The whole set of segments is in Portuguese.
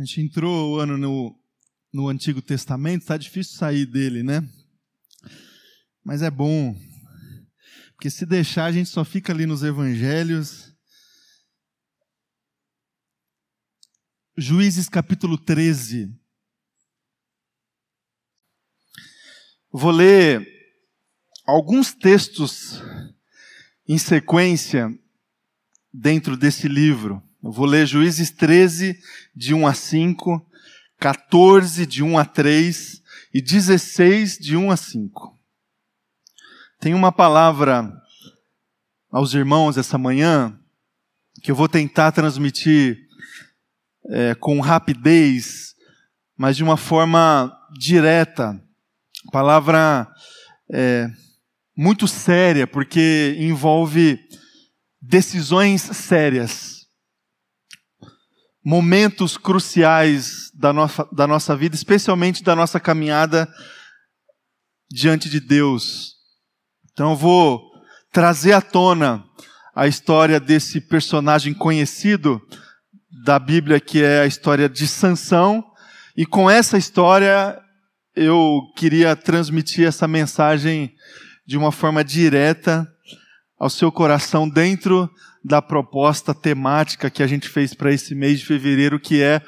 A gente entrou o ano no, no Antigo Testamento, está difícil sair dele, né? Mas é bom, porque se deixar a gente só fica ali nos evangelhos. Juízes capítulo 13. Vou ler alguns textos em sequência dentro desse livro. Eu vou ler Juízes 13, de 1 a 5, 14, de 1 a 3 e 16, de 1 a 5. Tem uma palavra aos irmãos essa manhã que eu vou tentar transmitir é, com rapidez, mas de uma forma direta. Palavra é, muito séria, porque envolve decisões sérias momentos cruciais da nossa, da nossa vida, especialmente da nossa caminhada diante de Deus. Então eu vou trazer à tona a história desse personagem conhecido da Bíblia, que é a história de Sansão, e com essa história eu queria transmitir essa mensagem de uma forma direta ao seu coração dentro da proposta temática que a gente fez para esse mês de fevereiro, que é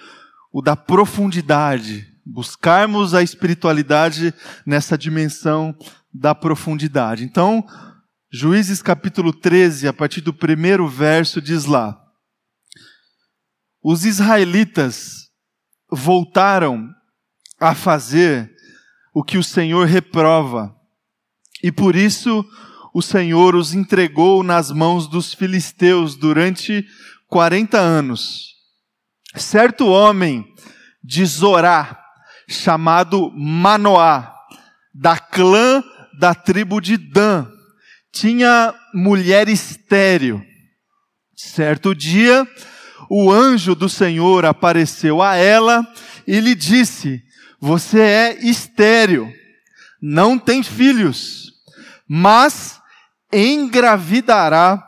o da profundidade. Buscarmos a espiritualidade nessa dimensão da profundidade. Então, Juízes capítulo 13, a partir do primeiro verso, diz lá: Os israelitas voltaram a fazer o que o Senhor reprova, e por isso o Senhor os entregou nas mãos dos filisteus durante 40 anos. Certo homem de Zorá, chamado Manoá, da clã da tribo de Dan, tinha mulher estéril. Certo dia, o anjo do Senhor apareceu a ela e lhe disse: Você é estéril, não tem filhos, mas engravidará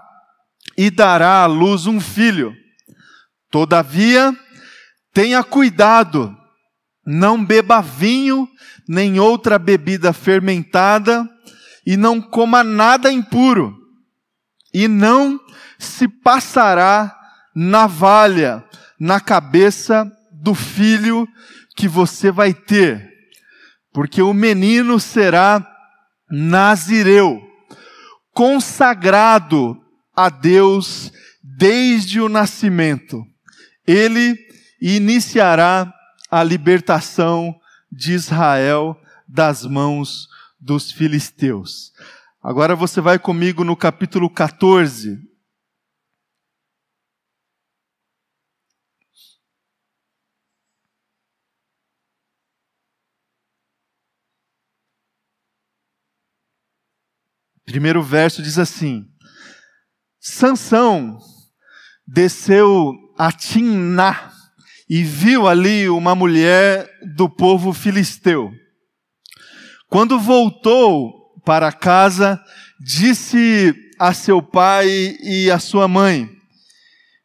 e dará à luz um filho. Todavia, tenha cuidado, não beba vinho, nem outra bebida fermentada, e não coma nada impuro, e não se passará navalha na cabeça do filho que você vai ter, porque o menino será nazireu consagrado a Deus desde o nascimento. Ele iniciará a libertação de Israel das mãos dos filisteus. Agora você vai comigo no capítulo 14. Primeiro verso diz assim: Sansão desceu a Timná e viu ali uma mulher do povo filisteu. Quando voltou para casa, disse a seu pai e a sua mãe: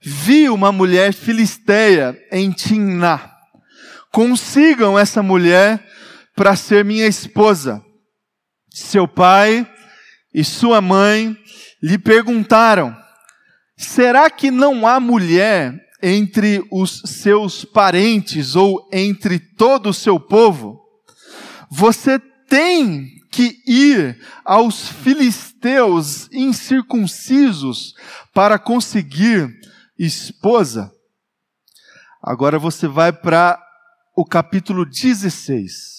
Vi uma mulher filisteia em Timná. Consigam essa mulher para ser minha esposa. Seu pai e sua mãe lhe perguntaram: Será que não há mulher entre os seus parentes ou entre todo o seu povo? Você tem que ir aos filisteus incircuncisos para conseguir esposa. Agora você vai para o capítulo 16.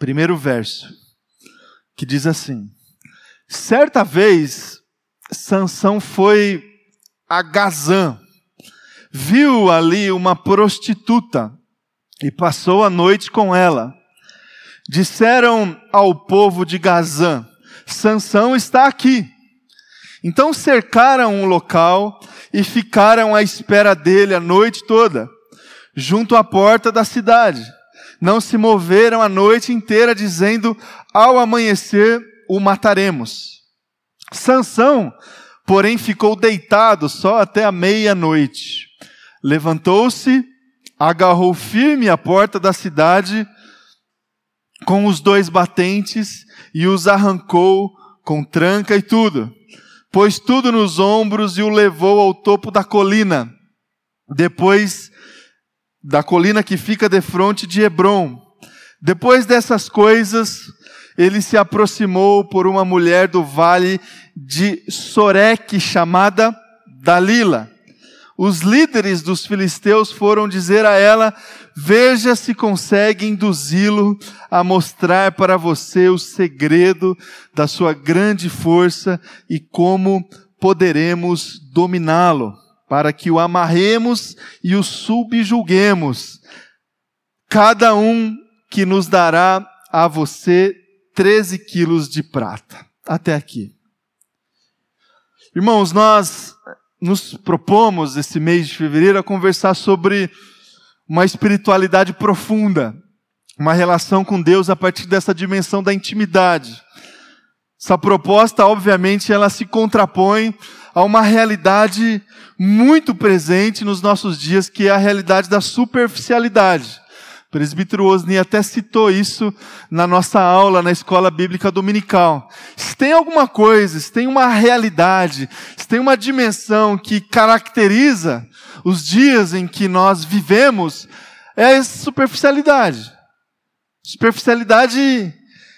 Primeiro verso, que diz assim: Certa vez, Sansão foi a Gazã, viu ali uma prostituta e passou a noite com ela. Disseram ao povo de Gazã: Sansão está aqui. Então cercaram o local e ficaram à espera dele a noite toda, junto à porta da cidade. Não se moveram a noite inteira, dizendo: Ao amanhecer o mataremos. Sansão, porém, ficou deitado só até a meia-noite. Levantou-se, agarrou firme a porta da cidade com os dois batentes e os arrancou com tranca e tudo. Pôs tudo nos ombros e o levou ao topo da colina. Depois da colina que fica de frente de Hebron. Depois dessas coisas, ele se aproximou por uma mulher do vale de Soreque, chamada Dalila. Os líderes dos filisteus foram dizer a ela: Veja se consegue induzi-lo a mostrar para você o segredo da sua grande força e como poderemos dominá-lo, para que o amarremos e o subjuguemos. Cada um que nos dará a você 13 quilos de prata. Até aqui. Irmãos, nós nos propomos esse mês de fevereiro a conversar sobre uma espiritualidade profunda, uma relação com Deus a partir dessa dimensão da intimidade. Essa proposta, obviamente, ela se contrapõe a uma realidade muito presente nos nossos dias, que é a realidade da superficialidade. O presbítero Osni até citou isso na nossa aula na escola bíblica dominical. Se tem alguma coisa, se tem uma realidade, se tem uma dimensão que caracteriza os dias em que nós vivemos, é a superficialidade. Superficialidade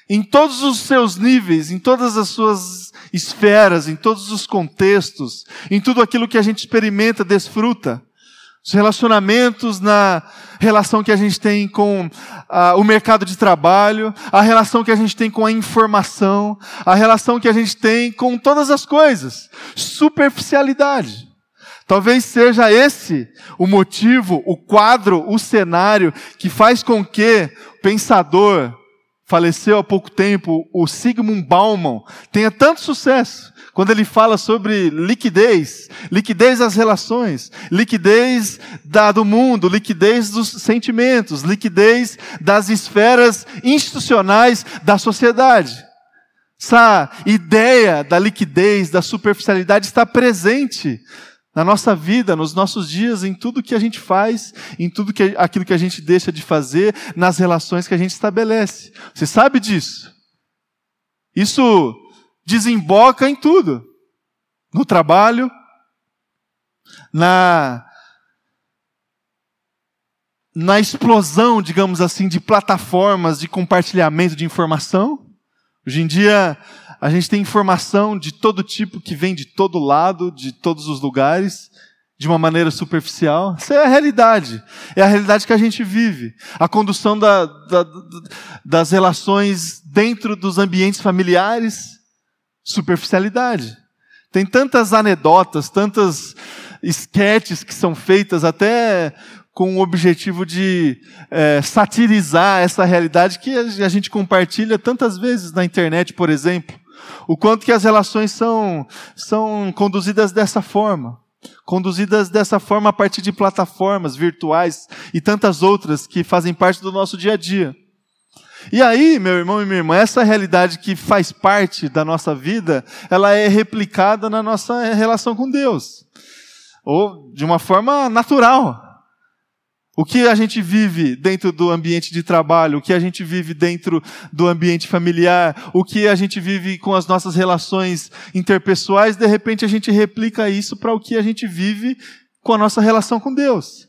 em todos os seus níveis, em todas as suas esferas, em todos os contextos, em tudo aquilo que a gente experimenta, desfruta os relacionamentos na relação que a gente tem com uh, o mercado de trabalho, a relação que a gente tem com a informação, a relação que a gente tem com todas as coisas. Superficialidade. Talvez seja esse o motivo, o quadro, o cenário que faz com que o pensador, faleceu há pouco tempo, o Sigmund Bauman, tenha tanto sucesso quando ele fala sobre liquidez, liquidez das relações, liquidez da, do mundo, liquidez dos sentimentos, liquidez das esferas institucionais da sociedade. Essa ideia da liquidez, da superficialidade está presente na nossa vida, nos nossos dias, em tudo que a gente faz, em tudo que, aquilo que a gente deixa de fazer, nas relações que a gente estabelece. Você sabe disso? Isso desemboca em tudo. No trabalho, na na explosão, digamos assim, de plataformas de compartilhamento de informação. Hoje em dia, a gente tem informação de todo tipo que vem de todo lado, de todos os lugares, de uma maneira superficial. Essa é a realidade. É a realidade que a gente vive. A condução da, da, das relações dentro dos ambientes familiares, superficialidade. Tem tantas anedotas, tantas esquetes que são feitas até com o objetivo de é, satirizar essa realidade que a gente compartilha tantas vezes na internet, por exemplo. O quanto que as relações são, são conduzidas dessa forma. Conduzidas dessa forma a partir de plataformas virtuais e tantas outras que fazem parte do nosso dia a dia. E aí, meu irmão e minha irmã, essa realidade que faz parte da nossa vida, ela é replicada na nossa relação com Deus. Ou de uma forma natural. O que a gente vive dentro do ambiente de trabalho, o que a gente vive dentro do ambiente familiar, o que a gente vive com as nossas relações interpessoais, de repente a gente replica isso para o que a gente vive com a nossa relação com Deus.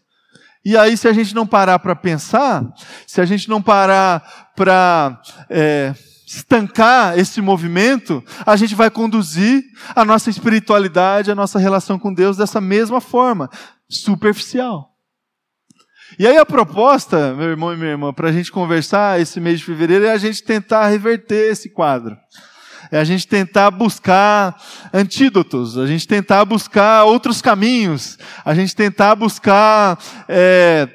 E aí, se a gente não parar para pensar, se a gente não parar para é, estancar esse movimento, a gente vai conduzir a nossa espiritualidade, a nossa relação com Deus dessa mesma forma, superficial. E aí a proposta, meu irmão e minha irmã, para a gente conversar esse mês de fevereiro é a gente tentar reverter esse quadro. É a gente tentar buscar antídotos, a gente tentar buscar outros caminhos, a gente tentar buscar é,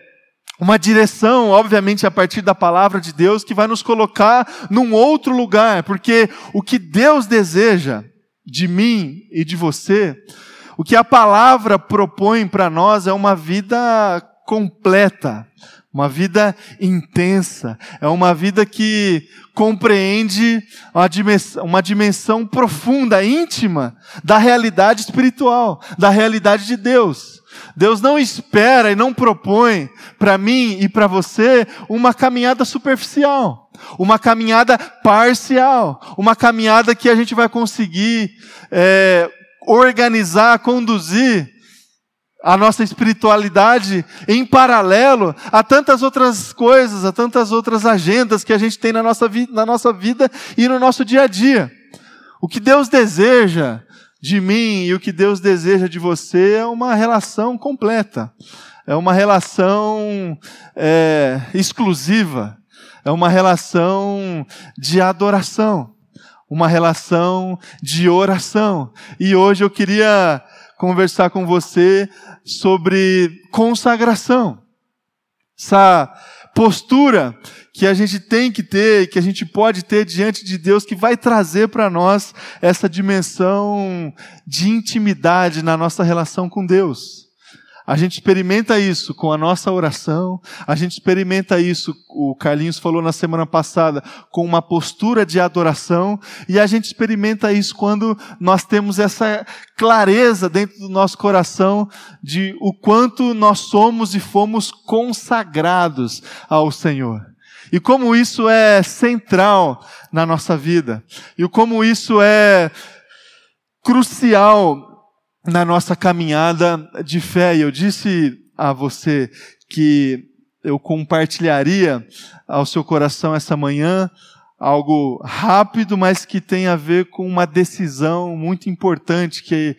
uma direção, obviamente a partir da palavra de Deus, que vai nos colocar num outro lugar, porque o que Deus deseja de mim e de você, O que a palavra propõe para nós é uma vida completa, uma vida intensa, é uma vida que compreende uma dimensão, uma dimensão profunda, íntima da realidade espiritual, da realidade de Deus. Deus não espera e não propõe para mim e para você uma caminhada superficial, uma caminhada parcial, uma caminhada que a gente vai conseguir é, organizar, conduzir a nossa espiritualidade em paralelo a tantas outras coisas, a tantas outras agendas que a gente tem na nossa, na nossa vida e no nosso dia a dia. O que Deus deseja de mim e o que Deus deseja de você é uma relação completa, é uma relação é, exclusiva, é uma relação de adoração, uma relação de oração. E hoje eu queria conversar com você sobre consagração. Essa postura que a gente tem que ter, que a gente pode ter diante de Deus, que vai trazer para nós essa dimensão de intimidade na nossa relação com Deus. A gente experimenta isso com a nossa oração, a gente experimenta isso, o Carlinhos falou na semana passada, com uma postura de adoração, e a gente experimenta isso quando nós temos essa clareza dentro do nosso coração de o quanto nós somos e fomos consagrados ao Senhor. E como isso é central na nossa vida, e como isso é crucial na nossa caminhada de fé. Eu disse a você que eu compartilharia ao seu coração essa manhã algo rápido, mas que tem a ver com uma decisão muito importante que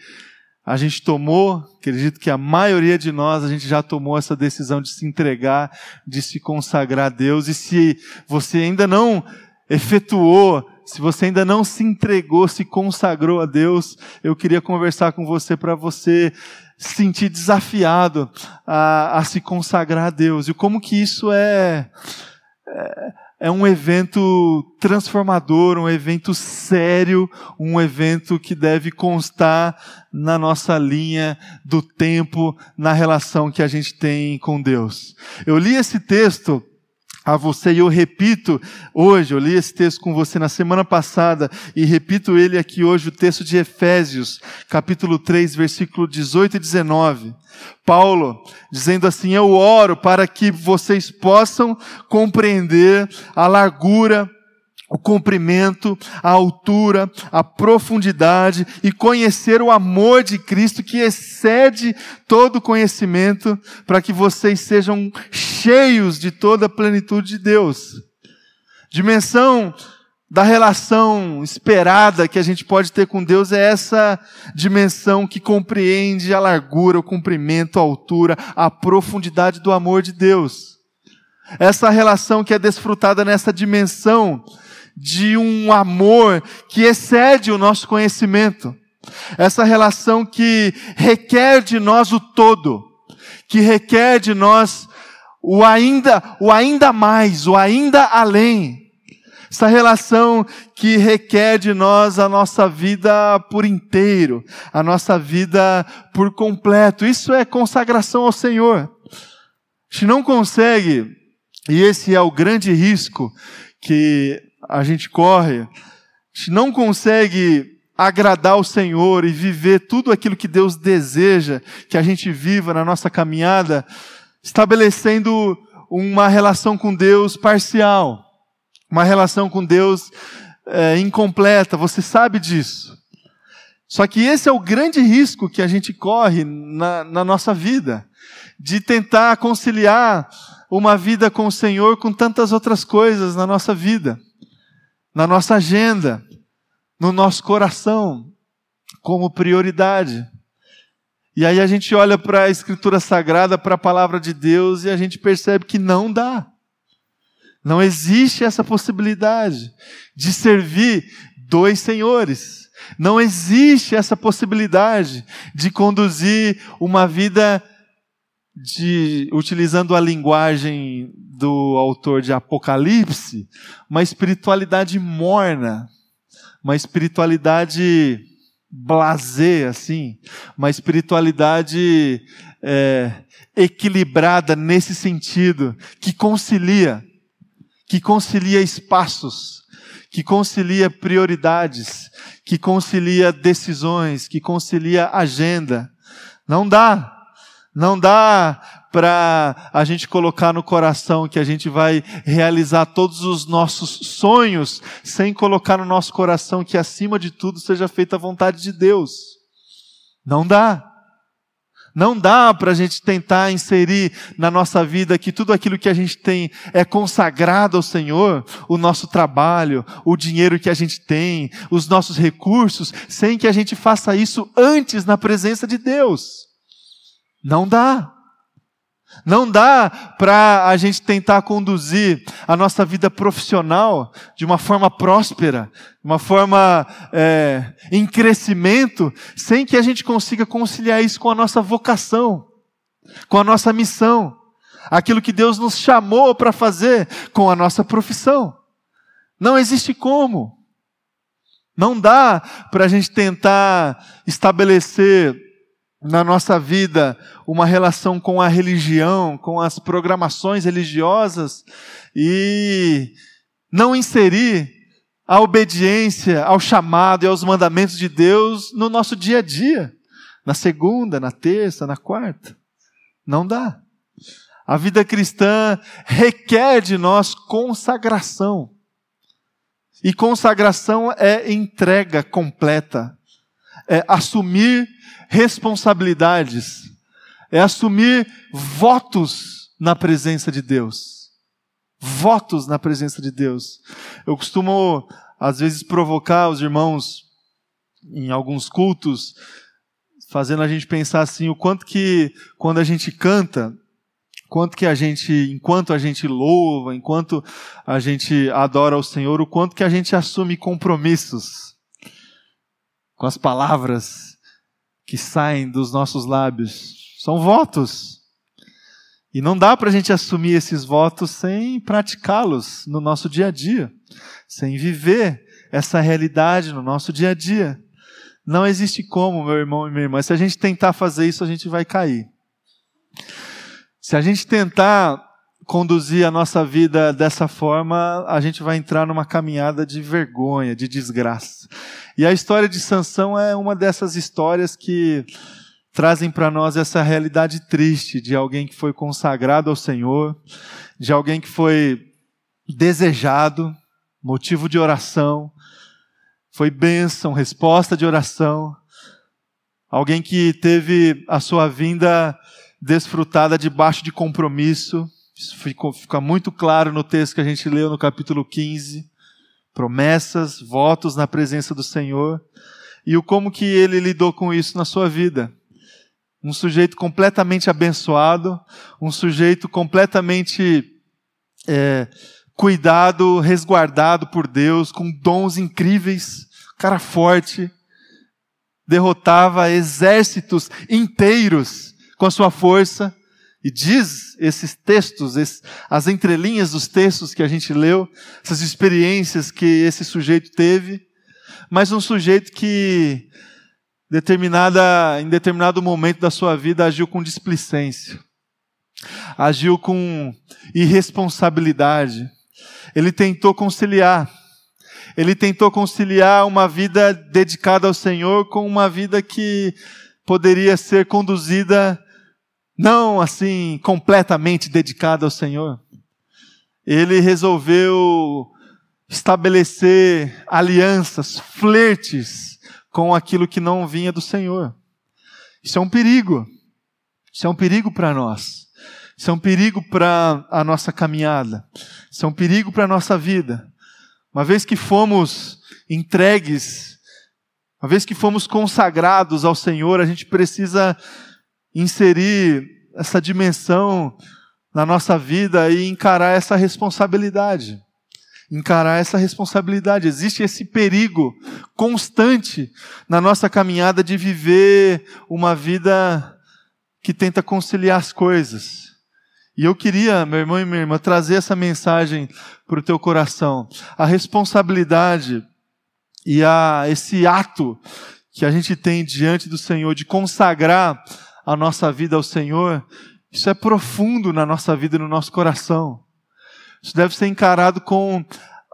a gente tomou, acredito que a maioria de nós, a gente já tomou essa decisão de se entregar, de se consagrar a Deus, e se você ainda não efetuou se você ainda não se entregou, se consagrou a Deus, eu queria conversar com você para você se sentir desafiado a, a, se consagrar a Deus. E como que isso é, é, é um evento transformador, um evento sério, um evento que deve constar na nossa linha do tempo, na relação que a gente tem com Deus. Eu li esse texto a você. E eu repito hoje, eu li esse texto com você na semana passada e repito ele aqui hoje, o texto de Efésios, capítulo 3, versículo 18 e 19. Paulo dizendo assim: Eu oro para que vocês possam compreender a largura, o comprimento, a altura, a profundidade e conhecer o amor de Cristo que excede todo conhecimento, para que vocês sejam cheios de toda a plenitude de Deus. Dimensão da relação esperada que a gente pode ter com Deus é essa dimensão que compreende a largura, o comprimento, a altura, a profundidade do amor de Deus. Essa relação que é desfrutada nessa dimensão de um amor que excede o nosso conhecimento. Essa relação que requer de nós o todo, que requer de nós o ainda, o ainda mais, o ainda além. Essa relação que requer de nós a nossa vida por inteiro, a nossa vida por completo. Isso é consagração ao Senhor. A gente não consegue, e esse é o grande risco que a gente corre, a gente não consegue agradar o Senhor e viver tudo aquilo que Deus deseja que a gente viva na nossa caminhada, estabelecendo uma relação com Deus parcial, uma relação com Deus é, incompleta. Você sabe disso. Só que esse é o grande risco que a gente corre na, na nossa vida, de tentar conciliar uma vida com o Senhor com tantas outras coisas na nossa vida na nossa agenda, no nosso coração, como prioridade. E aí a gente olha para a Escritura Sagrada, para a palavra de Deus, e a gente percebe que não dá. Não existe essa possibilidade de servir dois senhores. Não existe essa possibilidade de conduzir uma vida de, utilizando a linguagem do autor de Apocalipse, uma espiritualidade morna, uma espiritualidade blazer, assim, uma espiritualidade é, equilibrada nesse sentido, que concilia, que concilia espaços, que concilia prioridades, que concilia decisões, que concilia agenda. Não dá. Não dá para a gente colocar no coração que a gente vai realizar todos os nossos sonhos sem colocar no nosso coração que acima de tudo seja feita a vontade de Deus. Não dá. Não dá para a gente tentar inserir na nossa vida que tudo aquilo que a gente tem é consagrado ao Senhor, o nosso trabalho, o dinheiro que a gente tem, os nossos recursos, sem que a gente faça isso antes na presença de Deus. Não dá. Não dá para a gente tentar conduzir a nossa vida profissional de uma forma próspera, de uma forma é, em crescimento, sem que a gente consiga conciliar isso com a nossa vocação, com a nossa missão, aquilo que Deus nos chamou para fazer com a nossa profissão. Não existe como. Não dá para a gente tentar estabelecer na nossa vida uma relação com a religião, com as programações religiosas e não inserir a obediência ao chamado e aos mandamentos de Deus no nosso dia a dia, na segunda, na terça, na quarta. Não dá. A vida cristã requer de nós consagração. E consagração é entrega completa. É assumir responsabilidades, é assumir votos na presença de Deus. Votos na presença de Deus. Eu costumo, às vezes, provocar os irmãos em alguns cultos, fazendo a gente pensar assim, o quanto que, quando a gente canta, quanto que a gente, enquanto a gente louva, enquanto a gente adora o Senhor, o quanto que a gente assume compromissos com as palavras que saem dos nossos lábios. São votos. E não dá para a gente assumir esses votos sem praticá-los no nosso dia a dia, sem viver essa realidade no nosso dia a dia. Não existe como, meu irmão e minha irmã. Se a gente tentar fazer isso, a gente vai cair. Se a gente tentar conduzir a nossa vida dessa forma, a gente vai entrar numa caminhada de vergonha, de desgraça. E a história de Sansão é uma dessas histórias que trazem para nós essa realidade triste de alguém que foi consagrado ao Senhor, de alguém que foi desejado, motivo de oração, foi bênção, resposta de oração, alguém que teve a sua vinda desfrutada debaixo de compromisso, isso ficou, fica muito claro no texto que a gente leu no capítulo 15. Promessas, votos na presença do Senhor. E o como que ele lidou com isso na sua vida. Um sujeito completamente abençoado, um sujeito completamente é, cuidado, resguardado por Deus, com dons incríveis, cara forte, derrotava exércitos inteiros com a sua força. E diz esses textos, as entrelinhas dos textos que a gente leu, essas experiências que esse sujeito teve, mas um sujeito que determinada, em determinado momento da sua vida agiu com displicência, agiu com irresponsabilidade. Ele tentou conciliar, ele tentou conciliar uma vida dedicada ao Senhor com uma vida que poderia ser conduzida não assim completamente dedicado ao Senhor. Ele resolveu estabelecer alianças, flertes com aquilo que não vinha do Senhor. Isso é um perigo. Isso é um perigo para nós. Isso é um perigo para a nossa caminhada. Isso é um perigo para a nossa vida. Uma vez que fomos entregues, uma vez que fomos consagrados ao Senhor, a gente precisa inserir essa dimensão na nossa vida e encarar essa responsabilidade. Encarar essa responsabilidade. Existe esse perigo constante na nossa caminhada de viver uma vida que tenta conciliar as coisas. E eu queria, meu irmão e minha irmã, trazer essa mensagem para o teu coração. A responsabilidade e a, esse ato que a gente tem diante do Senhor, de consagrar a nossa vida ao Senhor, isso é profundo na nossa vida e no nosso coração. Isso deve ser encarado com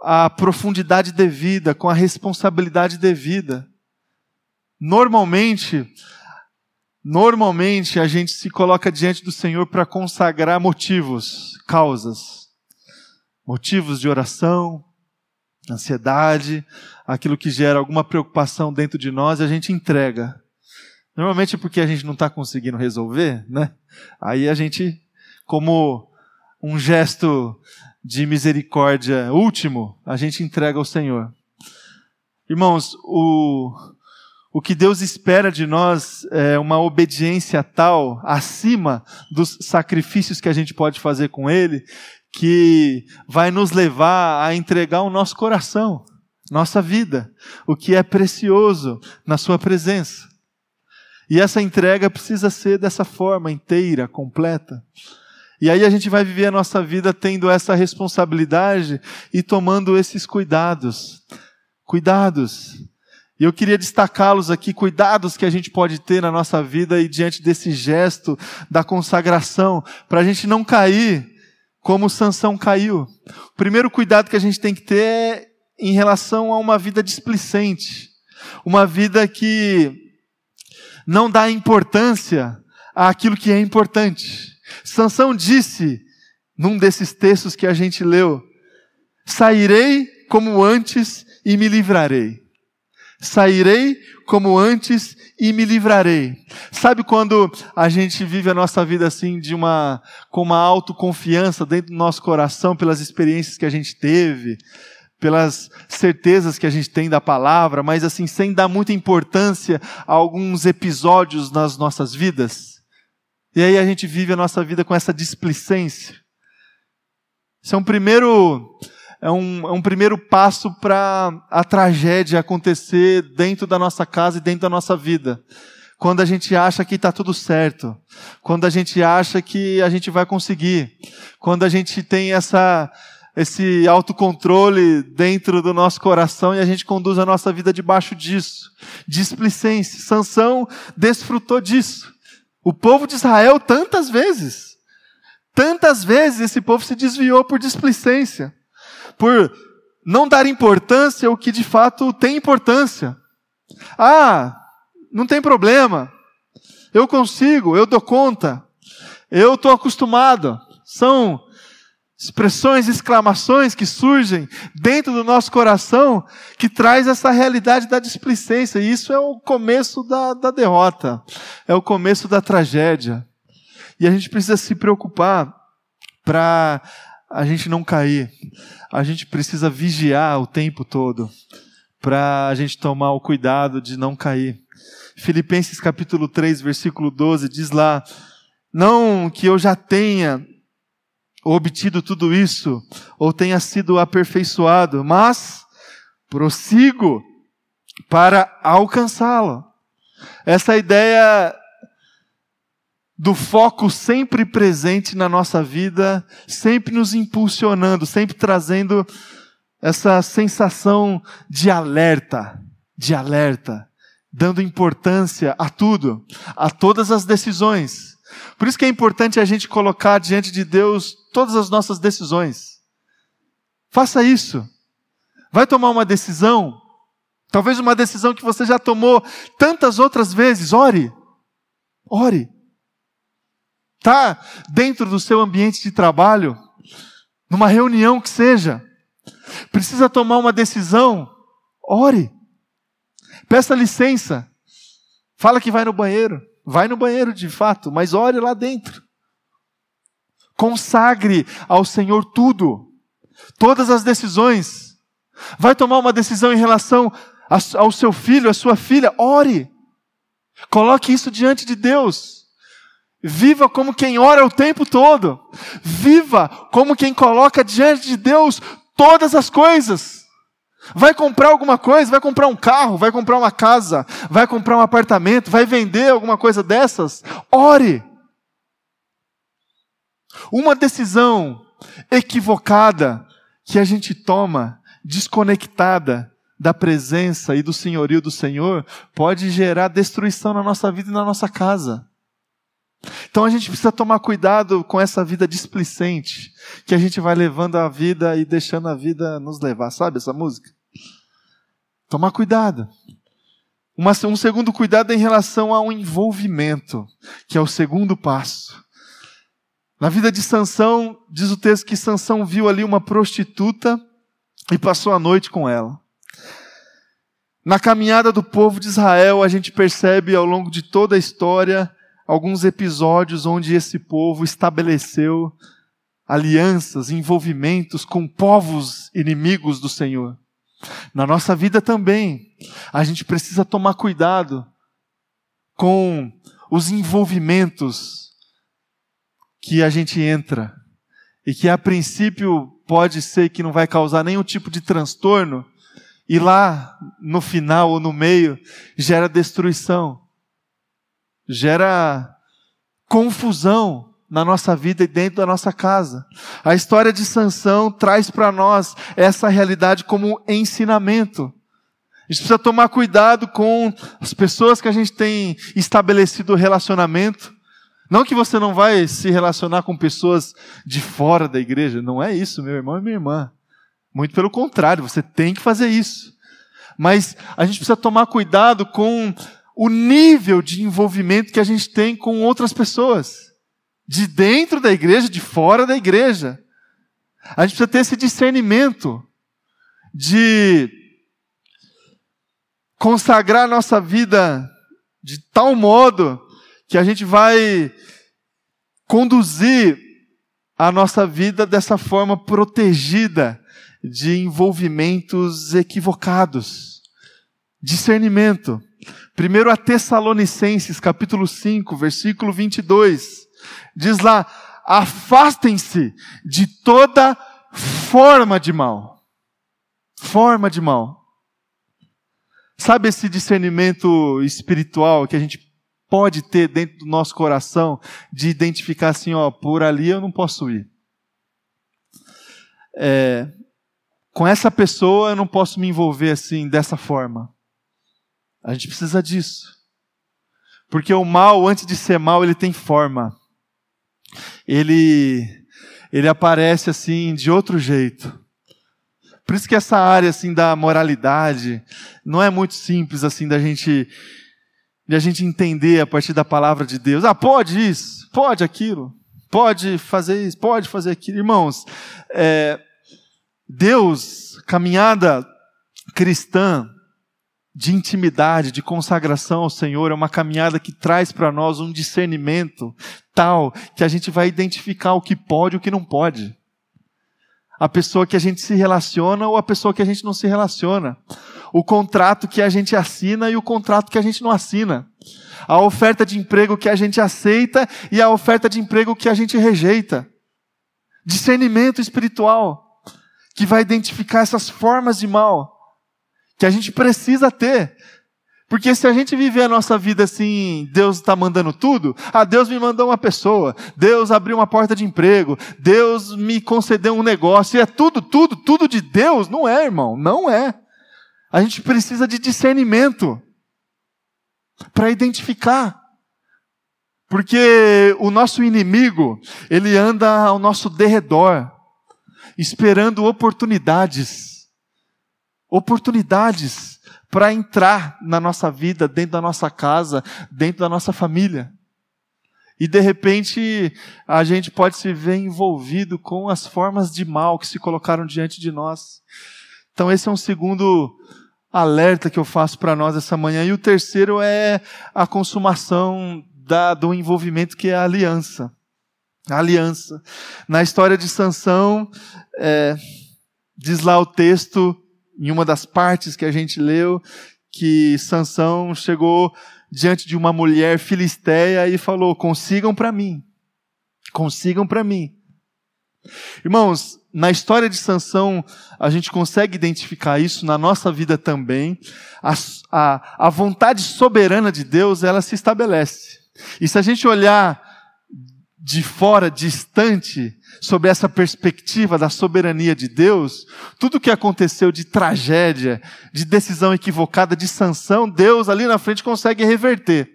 a profundidade devida, com a responsabilidade devida. Normalmente, normalmente a gente se coloca diante do Senhor para consagrar motivos, causas, motivos de oração, ansiedade, aquilo que gera alguma preocupação dentro de nós, a gente entrega. Normalmente porque a gente não está conseguindo resolver, né? Aí a gente, como um gesto de misericórdia último, a gente entrega ao Senhor. Irmãos, o, o que Deus espera de nós é uma obediência tal, acima dos sacrifícios que a gente pode fazer com Ele, que vai nos levar a entregar o nosso coração, nossa vida, o que é precioso na Sua presença. E essa entrega precisa ser dessa forma, inteira, completa. E aí a gente vai viver a nossa vida tendo essa responsabilidade e tomando esses cuidados. Cuidados. E eu queria destacá-los aqui, cuidados que a gente pode ter na nossa vida e diante desse gesto da consagração, para a gente não cair como Sansão caiu. O primeiro cuidado que a gente tem que ter é em relação a uma vida displicente, uma vida que não dá importância àquilo que é importante. Sansão disse, num desses textos que a gente leu, sairei como antes e me livrarei. Sairei como antes e me livrarei. Sabe quando a gente vive a nossa vida assim de uma com uma autoconfiança dentro do nosso coração pelas experiências que a gente teve, pelas certezas que a gente tem da palavra, mas assim sem dar muita importância a alguns episódios nas nossas vidas? E aí a gente vive a nossa vida com essa displicência. Isso é um primeiro é um, é um primeiro passo para a tragédia acontecer dentro da nossa casa e dentro da nossa vida. Quando a gente acha que está tudo certo. Quando a gente acha que a gente vai conseguir. Quando a gente tem essa, esse autocontrole dentro do nosso coração e a gente conduz a nossa vida debaixo disso. Displicência. Sansão desfrutou disso. O povo de Israel tantas vezes. Tantas vezes esse povo se desviou por displicência por não dar importância ao que de fato tem importância. Ah, não tem problema. Eu consigo, eu dou conta. Eu estou acostumado. São expressões, exclamações que surgem dentro do nosso coração que traz essa realidade da displicência. E isso é o começo da, da derrota. É o começo da tragédia. E a gente precisa se preocupar para a gente não cair. A gente precisa vigiar o tempo todo para a gente tomar o cuidado de não cair. Filipenses capítulo 3, versículo 12 diz lá: Não que eu já tenha obtido tudo isso ou tenha sido aperfeiçoado, mas prossigo para alcançá-lo. Essa ideia do foco sempre presente na nossa vida, sempre nos impulsionando, sempre trazendo essa sensação de alerta, de alerta, dando importância a tudo, a todas as decisões. Por isso que é importante a gente colocar diante de Deus todas as nossas decisões. Faça isso. Vai tomar uma decisão, talvez uma decisão que você já tomou tantas outras vezes, ore. Ore está dentro do seu ambiente de trabalho, numa reunião que seja, precisa tomar uma decisão, ore. Peça licença. Fala que vai no banheiro. Vai no banheiro de fato, mas ore lá dentro. Consagre ao Senhor tudo, todas as decisões. Vai tomar uma decisão em relação ao seu filho, à sua filha, ore. Coloque isso diante de Deus. Viva como quem ora o tempo todo. Viva como quem coloca diante de Deus todas as coisas. Vai comprar alguma coisa, vai comprar um carro, vai comprar uma casa, vai comprar um apartamento, vai vender alguma coisa dessas? Ore. Uma decisão equivocada que a gente toma, desconectada da presença e do senhorio do Senhor pode gerar destruição na nossa vida e na nossa casa. Então a gente precisa tomar cuidado com essa vida displicente, que a gente vai levando a vida e deixando a vida nos levar. Sabe essa música? Tomar cuidado. Uma, um segundo cuidado é em relação ao envolvimento, que é o segundo passo. Na vida de Sansão, diz o texto que Sansão viu ali uma prostituta e passou a noite com ela. Na caminhada do povo de Israel, a gente percebe ao longo de toda a história alguns episódios onde esse povo estabeleceu alianças, envolvimentos com povos inimigos do Senhor. Na nossa vida também, a gente precisa tomar cuidado com os envolvimentos que a gente entra e que a princípio pode ser que não vai causar nenhum tipo de transtorno e lá no final ou no meio gera destruição, gera confusão na nossa vida e dentro da nossa casa. A história de Sansão traz para nós essa realidade como ensinamento. A gente precisa tomar cuidado com as pessoas que a gente tem estabelecido relacionamento. Não que você não vai se relacionar com pessoas de fora da igreja, não é isso, meu irmão e minha irmã. Muito pelo contrário, você tem que fazer isso. Mas a gente precisa tomar cuidado com o nível de envolvimento que a gente tem com outras pessoas de dentro da igreja, de fora da igreja. A gente precisa ter esse discernimento de consagrar a nossa vida de tal modo que a gente vai conduzir a nossa vida dessa forma protegida de envolvimentos equivocados. Discernimento. Primeiro a Tessalonicenses, capítulo 5, versículo 22. Diz lá: afastem-se de toda forma de mal. Forma de mal. Sabe esse discernimento espiritual que a gente pode ter dentro do nosso coração de identificar assim, ó, por ali eu não posso ir. É, com essa pessoa eu não posso me envolver assim, dessa forma. A gente precisa disso. Porque o mal, antes de ser mal, ele tem forma ele, ele aparece assim de outro jeito. Por isso que essa área assim da moralidade não é muito simples assim da gente de a gente entender a partir da palavra de Deus. Ah, pode isso, pode aquilo, pode fazer isso, pode fazer aquilo. Irmãos, é, Deus, caminhada cristã, de intimidade, de consagração ao Senhor, é uma caminhada que traz para nós um discernimento tal que a gente vai identificar o que pode e o que não pode. A pessoa que a gente se relaciona ou a pessoa que a gente não se relaciona. O contrato que a gente assina e o contrato que a gente não assina. A oferta de emprego que a gente aceita e a oferta de emprego que a gente rejeita. Discernimento espiritual que vai identificar essas formas de mal que a gente precisa ter. Porque se a gente viver a nossa vida assim, Deus está mandando tudo, ah, Deus me mandou uma pessoa, Deus abriu uma porta de emprego, Deus me concedeu um negócio, e é tudo, tudo, tudo de Deus, não é, irmão, não é. A gente precisa de discernimento para identificar. Porque o nosso inimigo, ele anda ao nosso derredor, esperando oportunidades oportunidades para entrar na nossa vida, dentro da nossa casa, dentro da nossa família. E de repente a gente pode se ver envolvido com as formas de mal que se colocaram diante de nós. Então, esse é um segundo alerta que eu faço para nós essa manhã. E o terceiro é a consumação da, do envolvimento que é a aliança. A aliança. Na história de Sansão, é, diz lá o texto em uma das partes que a gente leu, que Sansão chegou diante de uma mulher filisteia e falou: "Consigam para mim. Consigam para mim". Irmãos, na história de Sansão, a gente consegue identificar isso na nossa vida também. A, a, a vontade soberana de Deus, ela se estabelece. E se a gente olhar de fora, distante, sobre essa perspectiva da soberania de Deus, tudo que aconteceu de tragédia, de decisão equivocada, de sanção, Deus ali na frente consegue reverter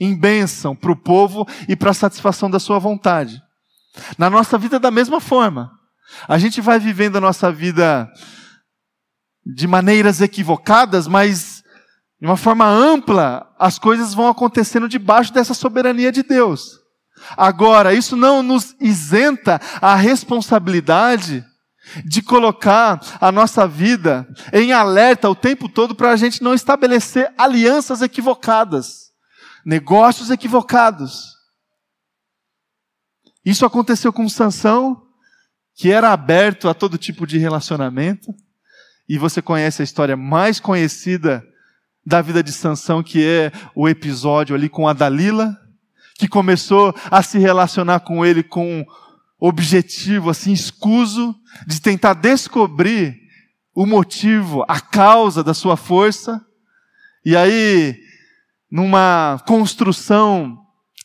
em bênção para o povo e para a satisfação da sua vontade. Na nossa vida, da mesma forma. A gente vai vivendo a nossa vida de maneiras equivocadas, mas de uma forma ampla, as coisas vão acontecendo debaixo dessa soberania de Deus. Agora, isso não nos isenta a responsabilidade de colocar a nossa vida em alerta o tempo todo para a gente não estabelecer alianças equivocadas, negócios equivocados. Isso aconteceu com Sansão, que era aberto a todo tipo de relacionamento, e você conhece a história mais conhecida da vida de Sansão, que é o episódio ali com a Dalila, que começou a se relacionar com ele com objetivo assim escuso de tentar descobrir o motivo, a causa da sua força. E aí, numa construção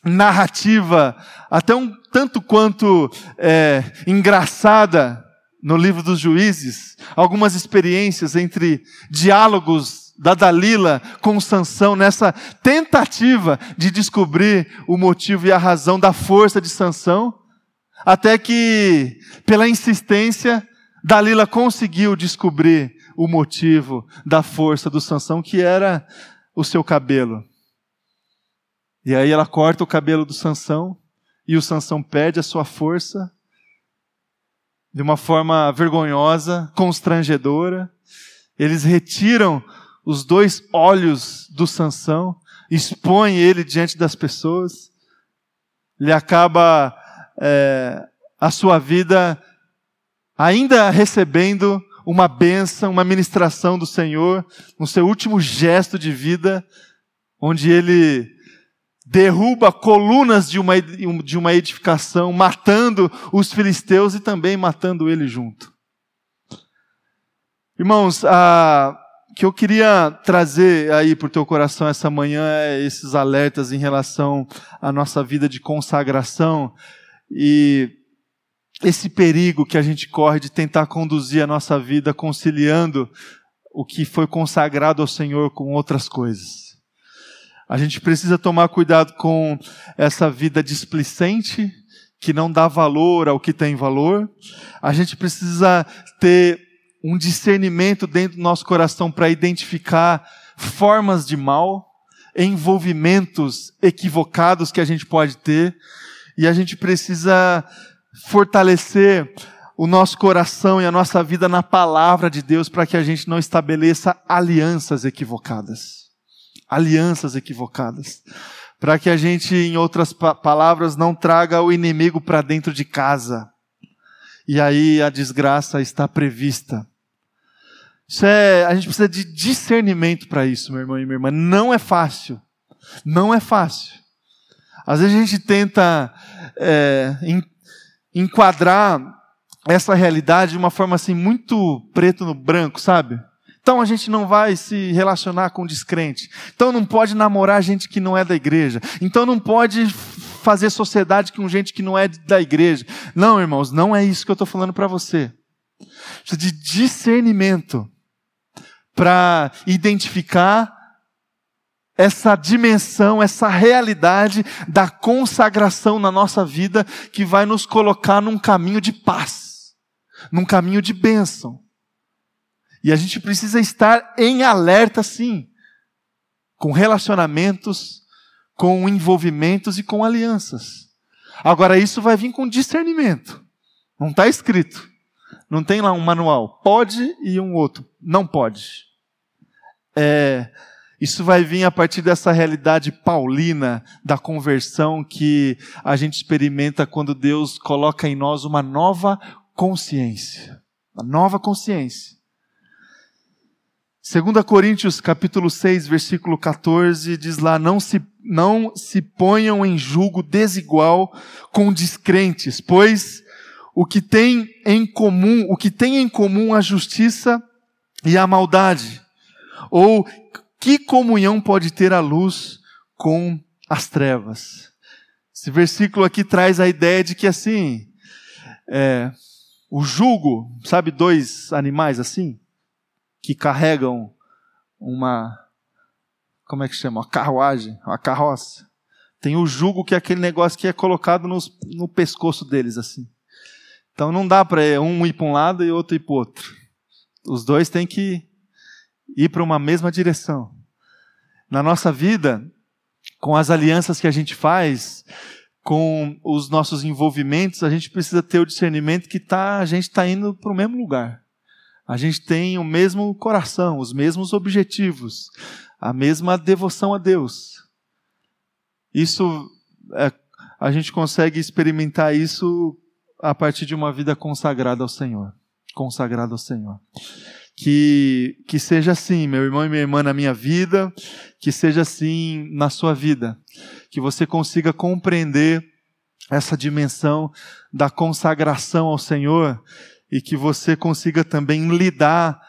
narrativa até um tanto quanto é, engraçada no livro dos juízes, algumas experiências entre diálogos da Dalila com Sansão nessa tentativa de descobrir o motivo e a razão da força de Sansão, até que, pela insistência, Dalila conseguiu descobrir o motivo da força do Sansão, que era o seu cabelo. E aí ela corta o cabelo do Sansão e o Sansão perde a sua força de uma forma vergonhosa, constrangedora. Eles retiram os dois olhos do Sansão, expõe ele diante das pessoas, ele acaba é, a sua vida ainda recebendo uma bênção, uma ministração do Senhor, no seu último gesto de vida, onde ele derruba colunas de uma, de uma edificação, matando os filisteus e também matando ele junto. Irmãos, a, que eu queria trazer aí para o teu coração essa manhã é esses alertas em relação à nossa vida de consagração e esse perigo que a gente corre de tentar conduzir a nossa vida conciliando o que foi consagrado ao Senhor com outras coisas. A gente precisa tomar cuidado com essa vida displicente, que não dá valor ao que tem valor. A gente precisa ter um discernimento dentro do nosso coração para identificar formas de mal, envolvimentos equivocados que a gente pode ter, e a gente precisa fortalecer o nosso coração e a nossa vida na palavra de Deus para que a gente não estabeleça alianças equivocadas. Alianças equivocadas. Para que a gente, em outras palavras, não traga o inimigo para dentro de casa. E aí a desgraça está prevista. Isso é, a gente precisa de discernimento para isso, meu irmão e minha irmã. Não é fácil. Não é fácil. Às vezes a gente tenta é, enquadrar essa realidade de uma forma assim muito preto no branco, sabe? Então a gente não vai se relacionar com descrente. Então não pode namorar gente que não é da igreja. Então não pode fazer sociedade com gente que não é da igreja. Não, irmãos, não é isso que eu estou falando para você. Precisa de discernimento para identificar essa dimensão, essa realidade da consagração na nossa vida que vai nos colocar num caminho de paz, num caminho de bênção. E a gente precisa estar em alerta, sim, com relacionamentos, com envolvimentos e com alianças. Agora, isso vai vir com discernimento. Não está escrito. Não tem lá um manual. Pode e um outro. Não pode. É, isso vai vir a partir dessa realidade paulina da conversão que a gente experimenta quando Deus coloca em nós uma nova consciência. Uma nova consciência. 2 Coríntios capítulo 6, versículo 14, diz lá, não se, não se ponham em julgo desigual com descrentes, pois o que tem em comum, o que tem em comum a justiça e a maldade, ou que comunhão pode ter a luz com as trevas? Esse versículo aqui traz a ideia de que assim, é, o jugo, sabe, dois animais assim, que carregam uma, como é que chama? Uma carruagem, uma carroça. Tem o jugo, que é aquele negócio que é colocado no pescoço deles, assim. Então não dá para um ir para um lado e outro ir para o outro. Os dois têm que ir para uma mesma direção. Na nossa vida, com as alianças que a gente faz, com os nossos envolvimentos, a gente precisa ter o discernimento que tá, a gente está indo para o mesmo lugar. A gente tem o mesmo coração, os mesmos objetivos, a mesma devoção a Deus. Isso é, a gente consegue experimentar isso a partir de uma vida consagrada ao Senhor, consagrada ao Senhor. Que, que seja assim, meu irmão e minha irmã, na minha vida, que seja assim na sua vida. Que você consiga compreender essa dimensão da consagração ao Senhor e que você consiga também lidar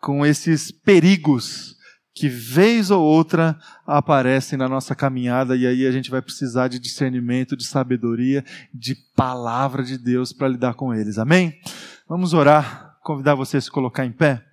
com esses perigos que vez ou outra aparecem na nossa caminhada e aí a gente vai precisar de discernimento, de sabedoria, de palavra de Deus para lidar com eles. Amém? Vamos orar, convidar você a se colocar em pé.